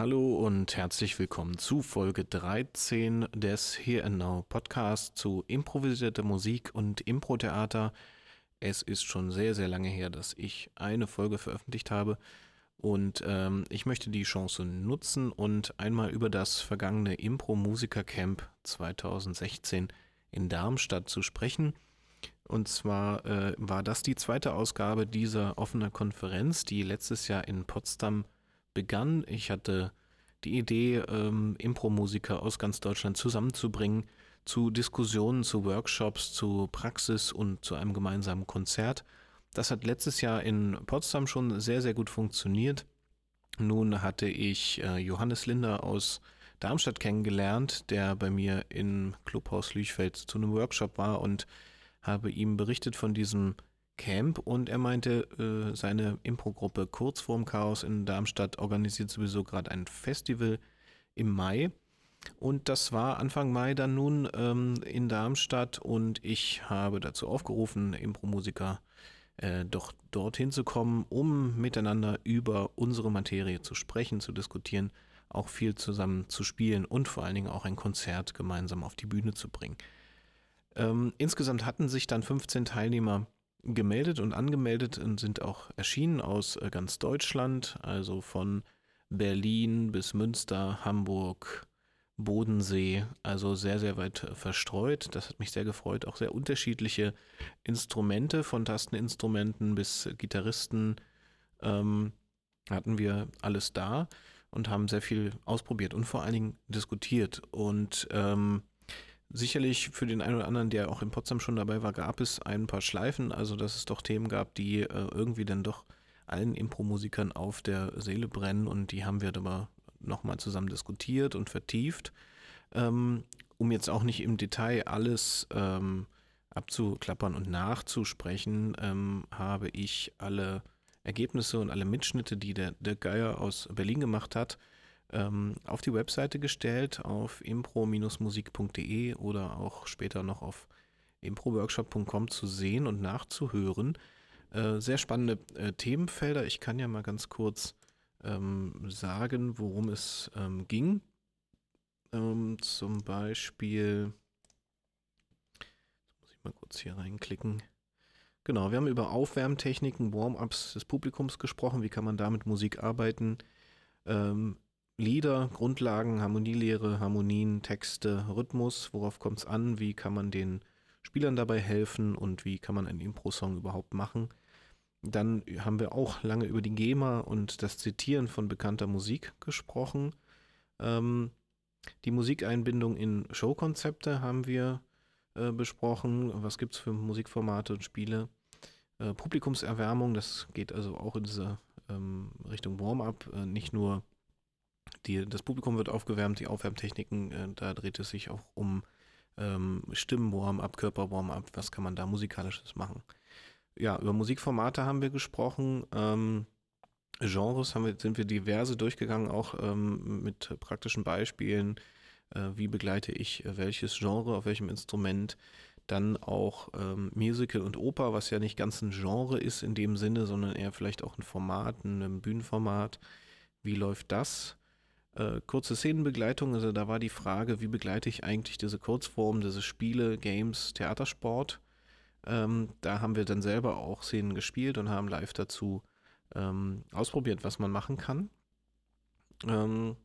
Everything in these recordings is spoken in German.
Hallo und herzlich willkommen zu Folge 13 des Here and Now Podcast zu improvisierter Musik und Impro-Theater. Es ist schon sehr, sehr lange her, dass ich eine Folge veröffentlicht habe und ähm, ich möchte die Chance nutzen und einmal über das vergangene Impro-Musiker-Camp 2016 in Darmstadt zu sprechen. Und zwar äh, war das die zweite Ausgabe dieser offenen Konferenz, die letztes Jahr in Potsdam begann. Ich hatte die Idee, ähm, Impro-Musiker aus ganz Deutschland zusammenzubringen zu Diskussionen, zu Workshops, zu Praxis und zu einem gemeinsamen Konzert. Das hat letztes Jahr in Potsdam schon sehr, sehr gut funktioniert. Nun hatte ich äh, Johannes Linder aus Darmstadt kennengelernt, der bei mir im Clubhaus Lüchfeld zu einem Workshop war und habe ihm berichtet von diesem Camp und er meinte, äh, seine Impro-Gruppe Kurz vorm Chaos in Darmstadt organisiert sowieso gerade ein Festival im Mai. Und das war Anfang Mai dann nun ähm, in Darmstadt und ich habe dazu aufgerufen, Impro-Musiker äh, doch dorthin zu kommen, um miteinander über unsere Materie zu sprechen, zu diskutieren, auch viel zusammen zu spielen und vor allen Dingen auch ein Konzert gemeinsam auf die Bühne zu bringen. Ähm, insgesamt hatten sich dann 15 Teilnehmer gemeldet und angemeldet und sind auch erschienen aus äh, ganz Deutschland, also von Berlin bis Münster, Hamburg, Bodensee, also sehr, sehr weit äh, verstreut. Das hat mich sehr gefreut. Auch sehr unterschiedliche Instrumente, von Tasteninstrumenten bis Gitarristen ähm, hatten wir alles da und haben sehr viel ausprobiert und vor allen Dingen diskutiert. Und ähm, Sicherlich für den einen oder anderen, der auch in Potsdam schon dabei war, gab es ein paar Schleifen, also dass es doch Themen gab, die äh, irgendwie dann doch allen Impro-Musikern auf der Seele brennen und die haben wir aber nochmal zusammen diskutiert und vertieft. Ähm, um jetzt auch nicht im Detail alles ähm, abzuklappern und nachzusprechen, ähm, habe ich alle Ergebnisse und alle Mitschnitte, die der, der Geier aus Berlin gemacht hat, ähm, auf die Webseite gestellt, auf impro-musik.de oder auch später noch auf improworkshop.com zu sehen und nachzuhören. Äh, sehr spannende äh, Themenfelder. Ich kann ja mal ganz kurz ähm, sagen, worum es ähm, ging. Ähm, zum Beispiel, jetzt muss ich mal kurz hier reinklicken. Genau, wir haben über Aufwärmtechniken, Warm-ups des Publikums gesprochen. Wie kann man da mit Musik arbeiten? Ähm, Lieder, Grundlagen, Harmonielehre, Harmonien, Texte, Rhythmus, worauf kommt es an, wie kann man den Spielern dabei helfen und wie kann man einen Impro-Song überhaupt machen. Dann haben wir auch lange über die GEMA und das Zitieren von bekannter Musik gesprochen. Ähm, die Musikeinbindung in Showkonzepte haben wir äh, besprochen. Was gibt es für Musikformate und Spiele? Äh, Publikumserwärmung, das geht also auch in diese ähm, Richtung Warm-up, äh, nicht nur die, das Publikum wird aufgewärmt, die Aufwärmtechniken, äh, da dreht es sich auch um ähm, Stimmen-Warm-up, Körper-Warm-up, was kann man da musikalisches machen. Ja, über Musikformate haben wir gesprochen. Ähm, Genres haben wir, sind wir diverse durchgegangen, auch ähm, mit praktischen Beispielen. Äh, wie begleite ich äh, welches Genre auf welchem Instrument? Dann auch ähm, Musical und Oper, was ja nicht ganz ein Genre ist in dem Sinne, sondern eher vielleicht auch ein Format, ein Bühnenformat. Wie läuft das? Äh, kurze Szenenbegleitung, also da war die Frage, wie begleite ich eigentlich diese Kurzform, diese Spiele, Games, Theatersport. Ähm, da haben wir dann selber auch Szenen gespielt und haben live dazu ähm, ausprobiert, was man machen kann. Ähm,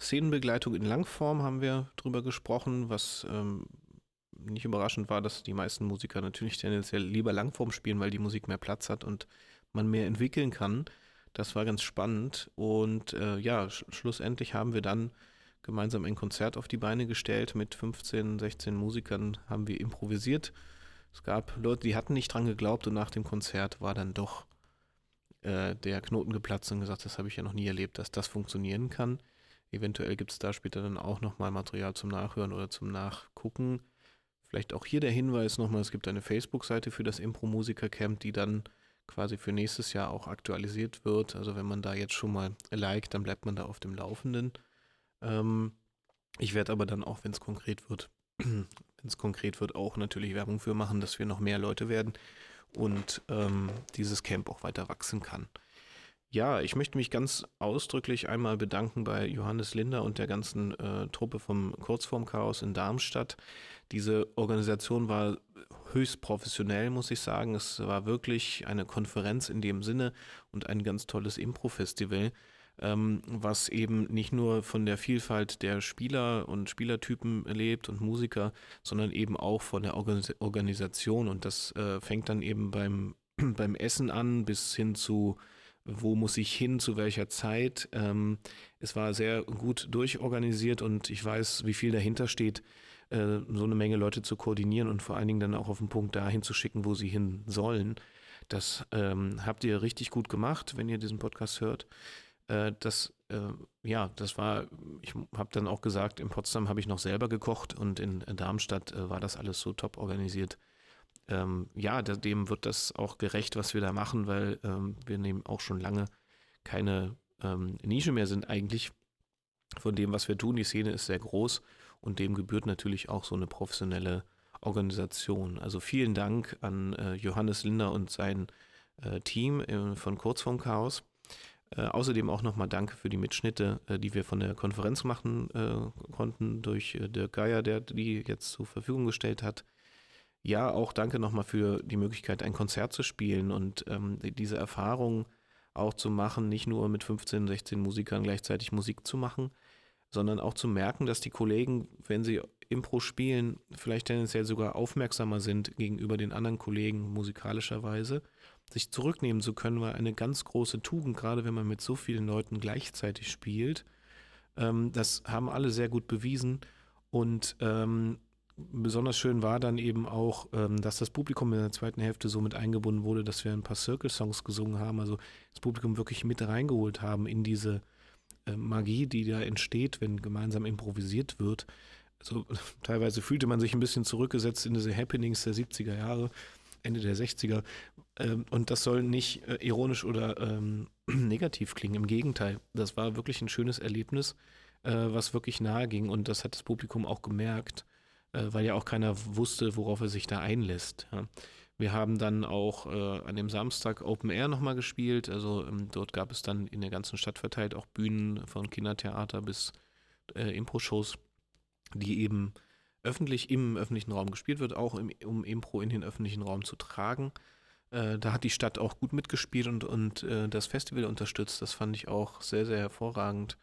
Szenenbegleitung in Langform haben wir drüber gesprochen, was ähm, nicht überraschend war, dass die meisten Musiker natürlich tendenziell lieber Langform spielen, weil die Musik mehr Platz hat und man mehr entwickeln kann. Das war ganz spannend und äh, ja, sch schlussendlich haben wir dann gemeinsam ein Konzert auf die Beine gestellt. Mit 15, 16 Musikern haben wir improvisiert. Es gab Leute, die hatten nicht dran geglaubt und nach dem Konzert war dann doch äh, der Knoten geplatzt und gesagt, das habe ich ja noch nie erlebt, dass das funktionieren kann. Eventuell gibt es da später dann auch nochmal Material zum Nachhören oder zum Nachgucken. Vielleicht auch hier der Hinweis nochmal, es gibt eine Facebook-Seite für das Impro-Musiker-Camp, die dann quasi für nächstes Jahr auch aktualisiert wird. Also wenn man da jetzt schon mal liked, dann bleibt man da auf dem Laufenden. Ähm, ich werde aber dann auch, wenn es konkret wird, wenn es konkret wird, auch natürlich Werbung für machen, dass wir noch mehr Leute werden und ähm, dieses Camp auch weiter wachsen kann. Ja, ich möchte mich ganz ausdrücklich einmal bedanken bei Johannes Linder und der ganzen äh, Truppe vom Kurzformchaos in Darmstadt. Diese Organisation war höchst professionell, muss ich sagen. Es war wirklich eine Konferenz in dem Sinne und ein ganz tolles Impro-Festival, ähm, was eben nicht nur von der Vielfalt der Spieler und Spielertypen lebt und Musiker, sondern eben auch von der Organis Organisation. Und das äh, fängt dann eben beim, beim Essen an bis hin zu wo muss ich hin, zu welcher Zeit. Ähm, es war sehr gut durchorganisiert und ich weiß, wie viel dahinter steht, äh, so eine Menge Leute zu koordinieren und vor allen Dingen dann auch auf den Punkt dahin zu schicken, wo sie hin sollen. Das ähm, habt ihr richtig gut gemacht, wenn ihr diesen Podcast hört. Äh, das, äh, ja, das war, ich habe dann auch gesagt, in Potsdam habe ich noch selber gekocht und in Darmstadt äh, war das alles so top organisiert ähm, ja, dem wird das auch gerecht, was wir da machen, weil ähm, wir nehmen auch schon lange keine ähm, Nische mehr sind eigentlich von dem, was wir tun. Die Szene ist sehr groß und dem gebührt natürlich auch so eine professionelle Organisation. Also vielen Dank an äh, Johannes Linder und sein äh, Team äh, von Kurzform Chaos. Äh, außerdem auch nochmal Danke für die Mitschnitte, äh, die wir von der Konferenz machen äh, konnten durch Dirk Geier, der die jetzt zur Verfügung gestellt hat ja, auch danke nochmal für die Möglichkeit, ein Konzert zu spielen und ähm, diese Erfahrung auch zu machen, nicht nur mit 15, 16 Musikern gleichzeitig Musik zu machen, sondern auch zu merken, dass die Kollegen, wenn sie Impro spielen, vielleicht tendenziell sogar aufmerksamer sind gegenüber den anderen Kollegen musikalischerweise, sich zurücknehmen zu können, war eine ganz große Tugend, gerade wenn man mit so vielen Leuten gleichzeitig spielt. Ähm, das haben alle sehr gut bewiesen und ähm, besonders schön war dann eben auch, ähm, dass das Publikum in der zweiten Hälfte so mit eingebunden wurde, dass wir ein paar Circle-Songs gesungen haben, also das Publikum wirklich mit reingeholt haben in diese äh, Magie, die da entsteht, wenn gemeinsam improvisiert wird. Also teilweise fühlte man sich ein bisschen zurückgesetzt in diese Happenings der 70er Jahre, Ende der 60er. Ähm, und das soll nicht äh, ironisch oder ähm, negativ klingen. Im Gegenteil, das war wirklich ein schönes Erlebnis, äh, was wirklich nahe ging. Und das hat das Publikum auch gemerkt weil ja auch keiner wusste, worauf er sich da einlässt. Ja. Wir haben dann auch äh, an dem Samstag Open Air nochmal gespielt. Also ähm, dort gab es dann in der ganzen Stadt verteilt auch Bühnen von Kindertheater bis äh, Impro-Shows, die eben öffentlich im öffentlichen Raum gespielt wird, auch im, um Impro in den öffentlichen Raum zu tragen. Äh, da hat die Stadt auch gut mitgespielt und, und äh, das Festival unterstützt. Das fand ich auch sehr, sehr hervorragend.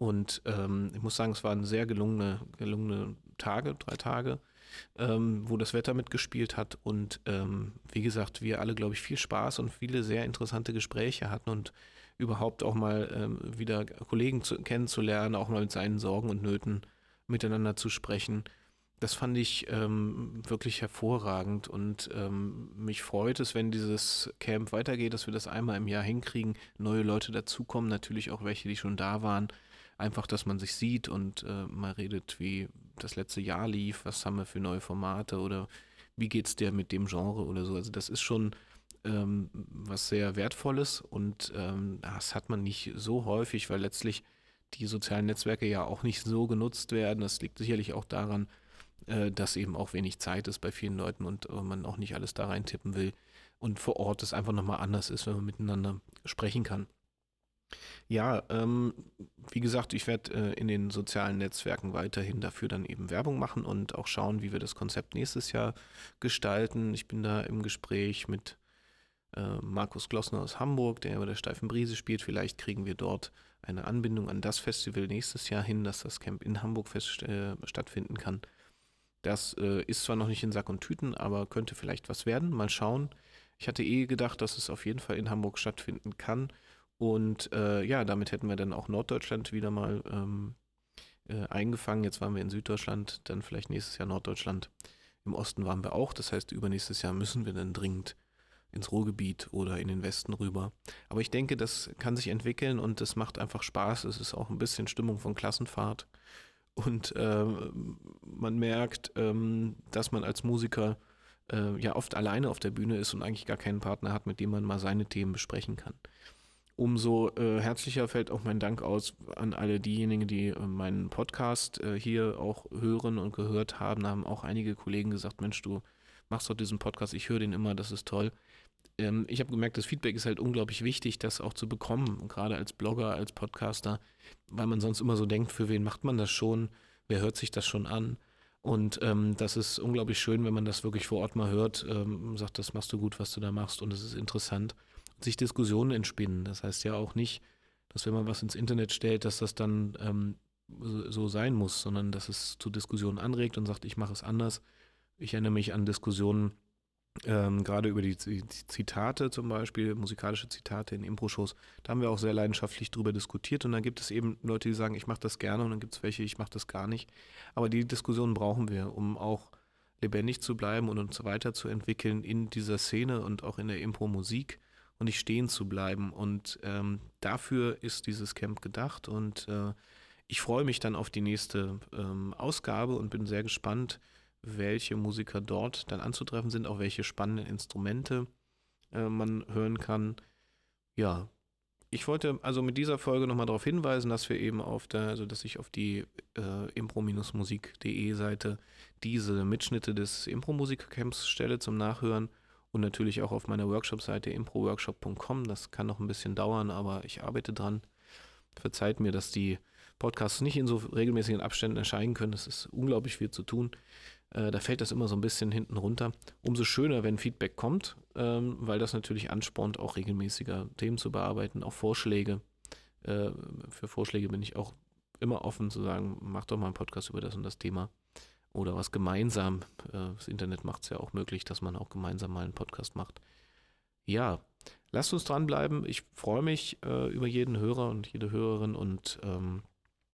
Und ähm, ich muss sagen, es waren sehr gelungene, gelungene Tage, drei Tage, ähm, wo das Wetter mitgespielt hat. Und ähm, wie gesagt, wir alle, glaube ich, viel Spaß und viele sehr interessante Gespräche hatten und überhaupt auch mal ähm, wieder Kollegen zu, kennenzulernen, auch mal mit seinen Sorgen und Nöten miteinander zu sprechen. Das fand ich ähm, wirklich hervorragend und ähm, mich freut es, wenn dieses Camp weitergeht, dass wir das einmal im Jahr hinkriegen, neue Leute dazukommen, natürlich auch welche, die schon da waren einfach, dass man sich sieht und äh, mal redet, wie das letzte Jahr lief, was haben wir für neue Formate oder wie geht es dir mit dem Genre oder so. Also das ist schon ähm, was sehr Wertvolles und ähm, das hat man nicht so häufig, weil letztlich die sozialen Netzwerke ja auch nicht so genutzt werden. Das liegt sicherlich auch daran, äh, dass eben auch wenig Zeit ist bei vielen Leuten und äh, man auch nicht alles da reintippen will. Und vor Ort es einfach nochmal anders ist, wenn man miteinander sprechen kann. Ja, ähm, wie gesagt, ich werde äh, in den sozialen Netzwerken weiterhin dafür dann eben Werbung machen und auch schauen, wie wir das Konzept nächstes Jahr gestalten. Ich bin da im Gespräch mit äh, Markus Glossner aus Hamburg, der über der Steifen Brise spielt. Vielleicht kriegen wir dort eine Anbindung an das Festival nächstes Jahr hin, dass das Camp in Hamburg fest, äh, stattfinden kann. Das äh, ist zwar noch nicht in Sack und Tüten, aber könnte vielleicht was werden. Mal schauen. Ich hatte eh gedacht, dass es auf jeden Fall in Hamburg stattfinden kann. Und äh, ja, damit hätten wir dann auch Norddeutschland wieder mal ähm, äh, eingefangen. Jetzt waren wir in Süddeutschland, dann vielleicht nächstes Jahr Norddeutschland. Im Osten waren wir auch. Das heißt, übernächstes Jahr müssen wir dann dringend ins Ruhrgebiet oder in den Westen rüber. Aber ich denke, das kann sich entwickeln und es macht einfach Spaß. Es ist auch ein bisschen Stimmung von Klassenfahrt. Und äh, man merkt, ähm, dass man als Musiker äh, ja oft alleine auf der Bühne ist und eigentlich gar keinen Partner hat, mit dem man mal seine Themen besprechen kann umso äh, herzlicher fällt auch mein Dank aus an alle diejenigen, die äh, meinen Podcast äh, hier auch hören und gehört haben. Da haben auch einige Kollegen gesagt, Mensch, du machst doch diesen Podcast, ich höre den immer, das ist toll. ähm, ich habe gemerkt, das Feedback ist halt unglaublich wichtig, das auch zu bekommen, gerade als Blogger, als Podcaster, weil man sonst immer so denkt, für wen macht man das schon, wer hört sich das schon an? Und ähm, das ist unglaublich schön, wenn man das wirklich vor Ort mal hört, ähm, sagt, das machst du gut, was du da machst und es ist interessant. Sich Diskussionen entspinnen. Das heißt ja auch nicht, dass wenn man was ins Internet stellt, dass das dann ähm, so, sein muss, sondern dass es zu Diskussionen anregt und sagt, ich mache es anders. Ich erinnere mich an Diskussionen, ähm, gerade über die, die, Zitate zum Beispiel, musikalische Zitate in Impro-Shows, da haben wir auch sehr leidenschaftlich drüber diskutiert und dann gibt es eben Leute, die sagen, ich mache das gerne und dann gibt es welche, ich mache das gar nicht. Aber die Diskussion brauchen wir, um auch lebendig zu bleiben und uns weiterzuentwickeln in dieser Szene und auch in der Impro-Musik und nicht stehen zu bleiben. Und ähm, dafür ist dieses Camp gedacht und äh, ich freue mich dann auf die nächste ähm, Ausgabe und bin sehr gespannt, welche Musiker dort dann anzutreffen sind, auch welche spannenden Instrumente äh, man hören kann. Ja, ich wollte also mit dieser Folge nochmal darauf hinweisen, dass wir eben auf der, also dass ich auf die äh, impro-musik.de Seite diese Mitschnitte des Impro-Musiker-Camps stelle zum Nachhören und natürlich auch auf meiner Workshop-Seite improworkshop.com. Das kann noch ein bisschen dauern, aber ich arbeite dran. Verzeiht mir, dass die Podcasts nicht in so regelmäßigen Abständen erscheinen können. Es ist unglaublich viel zu tun. Äh, da fällt das immer so ein bisschen hinten runter. Umso schöner, wenn Feedback kommt, ähm, weil das natürlich anspornt, auch regelmäßiger Themen zu bearbeiten, auch Vorschläge. Äh, für Vorschläge bin ich auch immer offen zu sagen, mach doch mal einen Podcast über das und das Thema. Oder was gemeinsam. Äh, das Internet macht es ja auch möglich, dass man auch gemeinsam mal einen Podcast macht. Ja, lasst uns dranbleiben. Ich freue mich äh, über jeden Hörer und jede Hörerin und ähm,